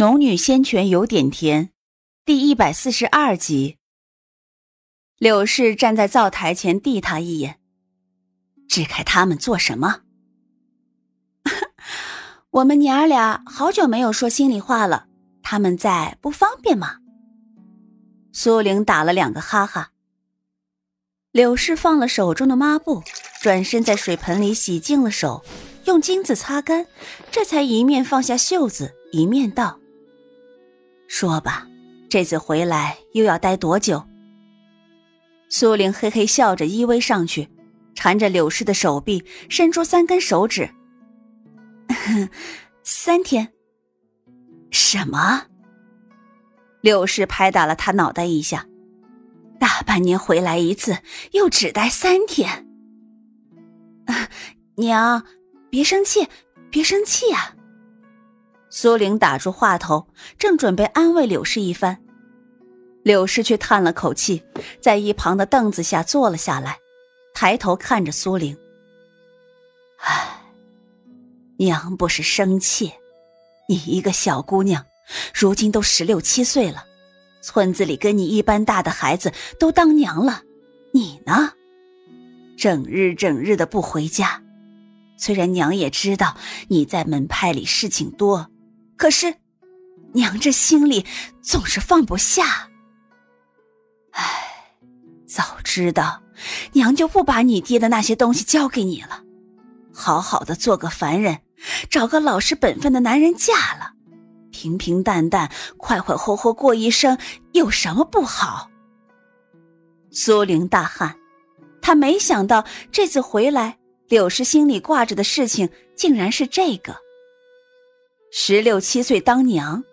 农女仙泉有点甜，第一百四十二集。柳氏站在灶台前，递他一眼：“支开他们做什么？” 我们娘儿俩好久没有说心里话了，他们在不方便吗？苏玲打了两个哈哈。柳氏放了手中的抹布，转身在水盆里洗净了手，用巾子擦干，这才一面放下袖子，一面道。说吧，这次回来又要待多久？苏玲嘿嘿笑着依偎上去，缠着柳氏的手臂，伸出三根手指。三天？什么？柳氏拍打了他脑袋一下。大半年回来一次，又只待三天。娘，别生气，别生气啊！苏玲打住话头，正准备安慰柳氏一番，柳氏却叹了口气，在一旁的凳子下坐了下来，抬头看着苏玲：“唉，娘不是生气，你一个小姑娘，如今都十六七岁了，村子里跟你一般大的孩子都当娘了，你呢，整日整日的不回家。虽然娘也知道你在门派里事情多。”可是，娘这心里总是放不下。唉，早知道，娘就不把你爹的那些东西交给你了，好好的做个凡人，找个老实本分的男人嫁了，平平淡淡、快快活活过一生，有什么不好？苏玲大汗，她没想到这次回来，柳氏心里挂着的事情竟然是这个。十六七岁当娘，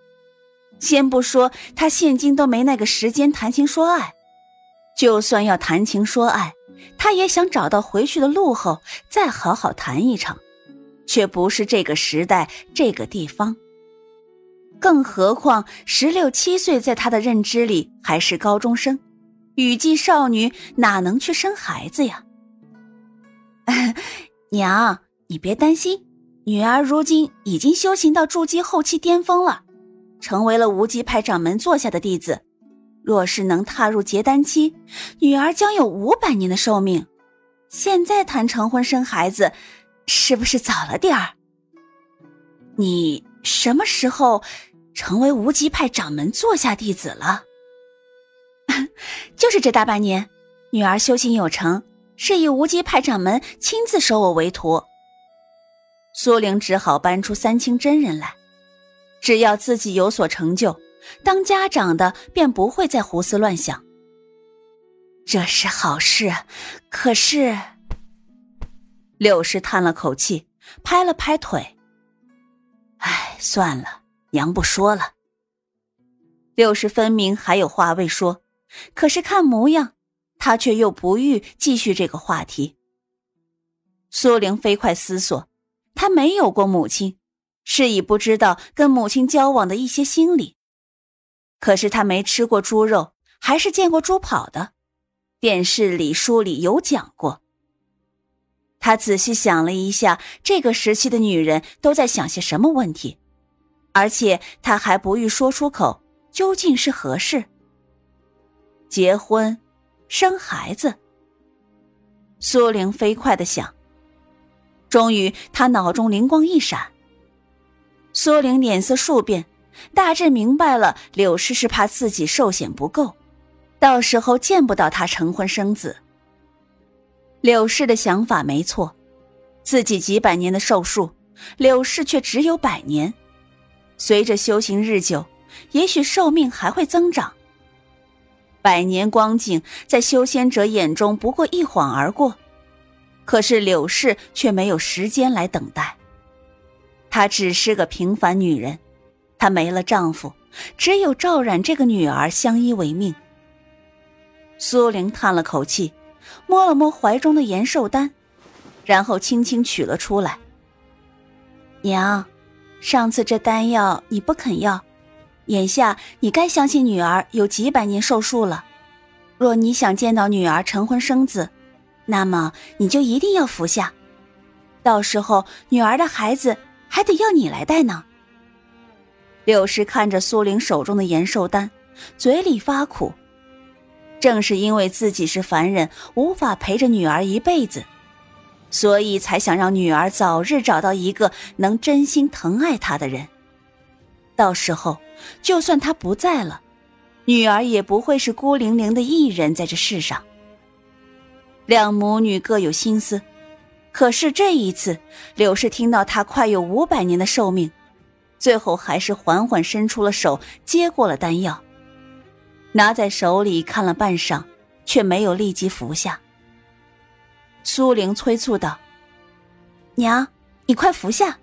先不说他现今都没那个时间谈情说爱，就算要谈情说爱，他也想找到回去的路后再好好谈一场，却不是这个时代这个地方。更何况十六七岁在他的认知里还是高中生，雨季少女哪能去生孩子呀？娘，你别担心。女儿如今已经修行到筑基后期巅峰了，成为了无极派掌门座下的弟子。若是能踏入结丹期，女儿将有五百年的寿命。现在谈成婚生孩子，是不是早了点儿？你什么时候成为无极派掌门座下弟子了？就是这大半年，女儿修行有成，是以无极派掌门亲自收我为徒。苏玲只好搬出三清真人来，只要自己有所成就，当家长的便不会再胡思乱想。这是好事，可是，柳氏叹了口气，拍了拍腿：“哎，算了，娘不说了。”柳氏分明还有话未说，可是看模样，他却又不欲继续这个话题。苏玲飞快思索。他没有过母亲，是以不知道跟母亲交往的一些心理。可是他没吃过猪肉，还是见过猪跑的，电视里、书里有讲过。他仔细想了一下，这个时期的女人都在想些什么问题，而且他还不欲说出口，究竟是何事？结婚，生孩子。苏玲飞快的想。终于，他脑中灵光一闪。苏玲脸色数变，大致明白了，柳氏是怕自己寿险不够，到时候见不到他成婚生子。柳氏的想法没错，自己几百年的寿数，柳氏却只有百年。随着修行日久，也许寿命还会增长。百年光景，在修仙者眼中不过一晃而过。可是柳氏却没有时间来等待。她只是个平凡女人，她没了丈夫，只有赵冉这个女儿相依为命。苏玲叹了口气，摸了摸怀中的延寿丹，然后轻轻取了出来。娘，上次这丹药你不肯要，眼下你该相信女儿有几百年寿数了。若你想见到女儿成婚生子，那么你就一定要服下，到时候女儿的孩子还得要你来带呢。柳氏看着苏玲手中的延寿丹，嘴里发苦。正是因为自己是凡人，无法陪着女儿一辈子，所以才想让女儿早日找到一个能真心疼爱她的人。到时候，就算他不在了，女儿也不会是孤零零的一人在这世上。两母女各有心思，可是这一次，柳氏听到她快有五百年的寿命。最后还是缓缓伸出了手，接过了丹药，拿在手里看了半晌，却没有立即服下。苏玲催促道：“娘，你快服下。”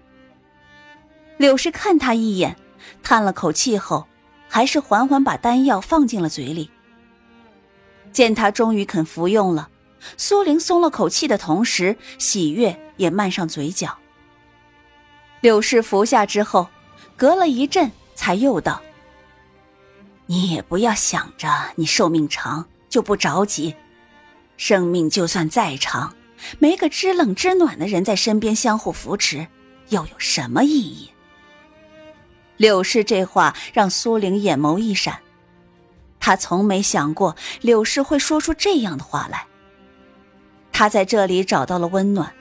柳氏看他一眼，叹了口气后，还是缓缓把丹药放进了嘴里。见他终于肯服用了，苏玲松了口气的同时，喜悦也漫上嘴角。柳氏服下之后。隔了一阵，才又道：“你也不要想着你寿命长就不着急，生命就算再长，没个知冷知暖的人在身边相互扶持，又有什么意义？”柳氏这话让苏玲眼眸一闪，她从没想过柳氏会说出这样的话来。他在这里找到了温暖，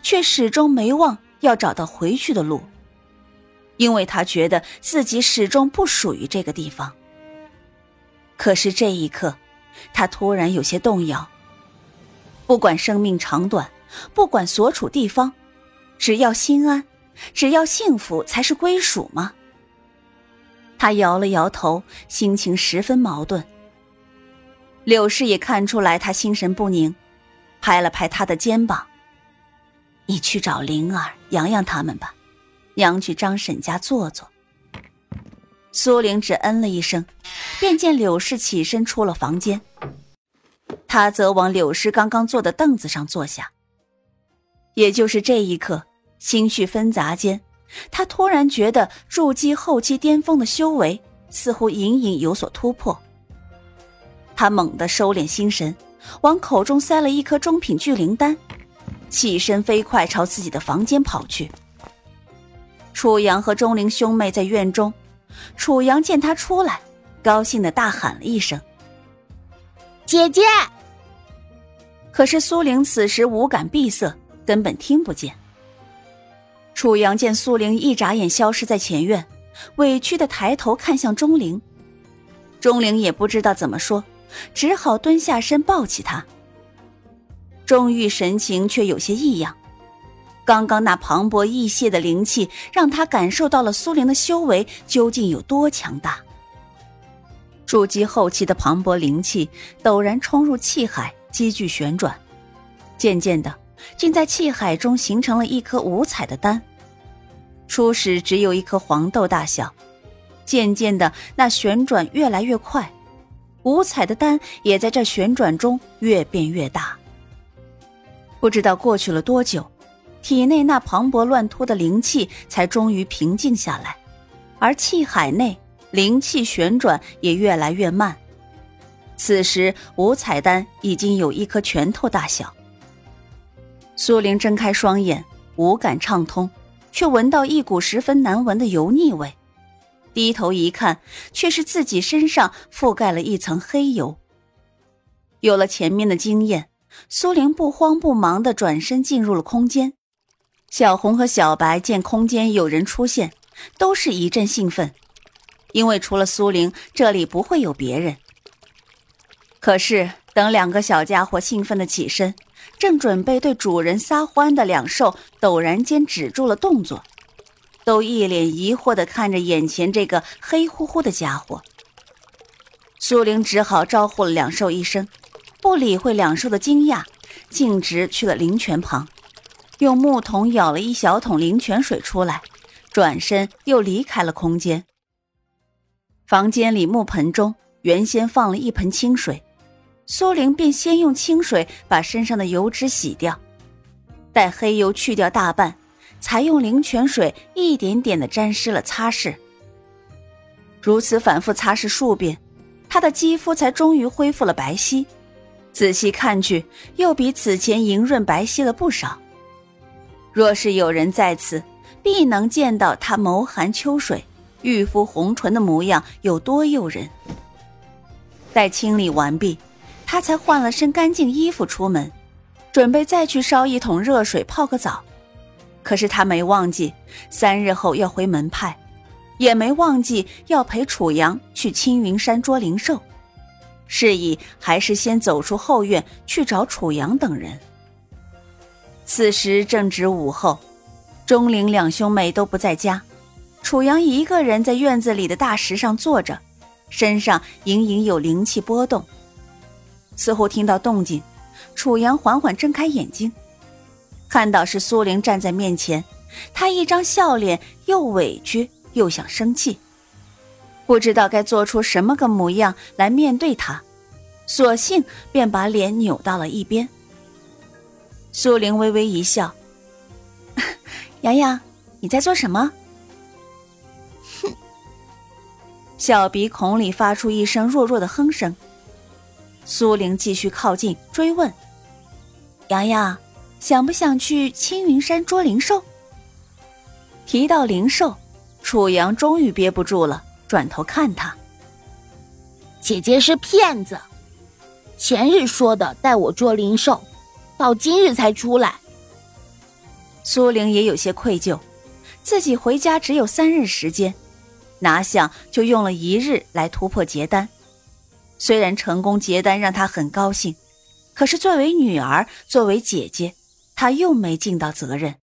却始终没忘要找到回去的路。因为他觉得自己始终不属于这个地方。可是这一刻，他突然有些动摇。不管生命长短，不管所处地方，只要心安，只要幸福才是归属吗？他摇了摇头，心情十分矛盾。柳氏也看出来他心神不宁，拍了拍他的肩膀：“你去找灵儿、洋洋他们吧。”娘去张婶家坐坐。苏玲只嗯了一声，便见柳氏起身出了房间。他则往柳氏刚刚坐的凳子上坐下。也就是这一刻，心绪纷杂间，他突然觉得筑基后期巅峰的修为似乎隐隐有所突破。他猛地收敛心神，往口中塞了一颗中品聚灵丹，起身飞快朝自己的房间跑去。楚阳和钟灵兄妹在院中，楚阳见他出来，高兴的大喊了一声：“姐姐！”可是苏玲此时五感闭塞，根本听不见。楚阳见苏玲一眨眼消失在前院，委屈的抬头看向钟灵，钟灵也不知道怎么说，只好蹲下身抱起他。钟玉神情却有些异样。刚刚那磅礴异泄的灵气，让他感受到了苏玲的修为究竟有多强大。筑基后期的磅礴灵气陡然冲入气海，积聚旋转，渐渐的，竟在气海中形成了一颗五彩的丹。初始只有一颗黄豆大小，渐渐的，那旋转越来越快，五彩的丹也在这旋转中越变越大。不知道过去了多久。体内那磅礴乱突的灵气才终于平静下来，而气海内灵气旋转也越来越慢。此时五彩丹已经有一颗拳头大小。苏玲睁开双眼，五感畅通，却闻到一股十分难闻的油腻味。低头一看，却是自己身上覆盖了一层黑油。有了前面的经验，苏玲不慌不忙地转身进入了空间。小红和小白见空间有人出现，都是一阵兴奋，因为除了苏玲，这里不会有别人。可是等两个小家伙兴奋的起身，正准备对主人撒欢的两兽，陡然间止住了动作，都一脸疑惑的看着眼前这个黑乎乎的家伙。苏玲只好招呼了两兽一声，不理会两兽的惊讶，径直去了灵泉旁。用木桶舀了一小桶灵泉水出来，转身又离开了空间。房间里木盆中原先放了一盆清水，苏玲便先用清水把身上的油脂洗掉，待黑油去掉大半，才用灵泉水一点点的沾湿了擦拭。如此反复擦拭数遍，她的肌肤才终于恢复了白皙，仔细看去，又比此前莹润白皙了不少。若是有人在此，必能见到他眸含秋水，玉肤红唇的模样有多诱人。待清理完毕，他才换了身干净衣服出门，准备再去烧一桶热水泡个澡。可是他没忘记三日后要回门派，也没忘记要陪楚阳去青云山捉灵兽，示意还是先走出后院去找楚阳等人。此时正值午后，钟灵两兄妹都不在家，楚阳一个人在院子里的大石上坐着。身上隐隐有灵气波动，似乎听到动静，楚阳缓缓睁开眼睛，看到是苏玲站在面前，他一张笑脸，又委屈又想生气，不知道该做出什么个模样来面对他，索性便把脸扭到了一边。苏玲微微一笑：“ 洋洋，你在做什么？”哼 小鼻孔里发出一声弱弱的哼声。苏玲继续靠近，追问：“洋洋，想不想去青云山捉灵兽？”提到灵兽，楚阳终于憋不住了，转头看他：“姐姐是骗子，前日说的带我捉灵兽，到今日才出来。”苏玲也有些愧疚，自己回家只有三日时间。哪想就用了一日来突破结丹，虽然成功结丹让她很高兴，可是作为女儿，作为姐姐，他又没尽到责任。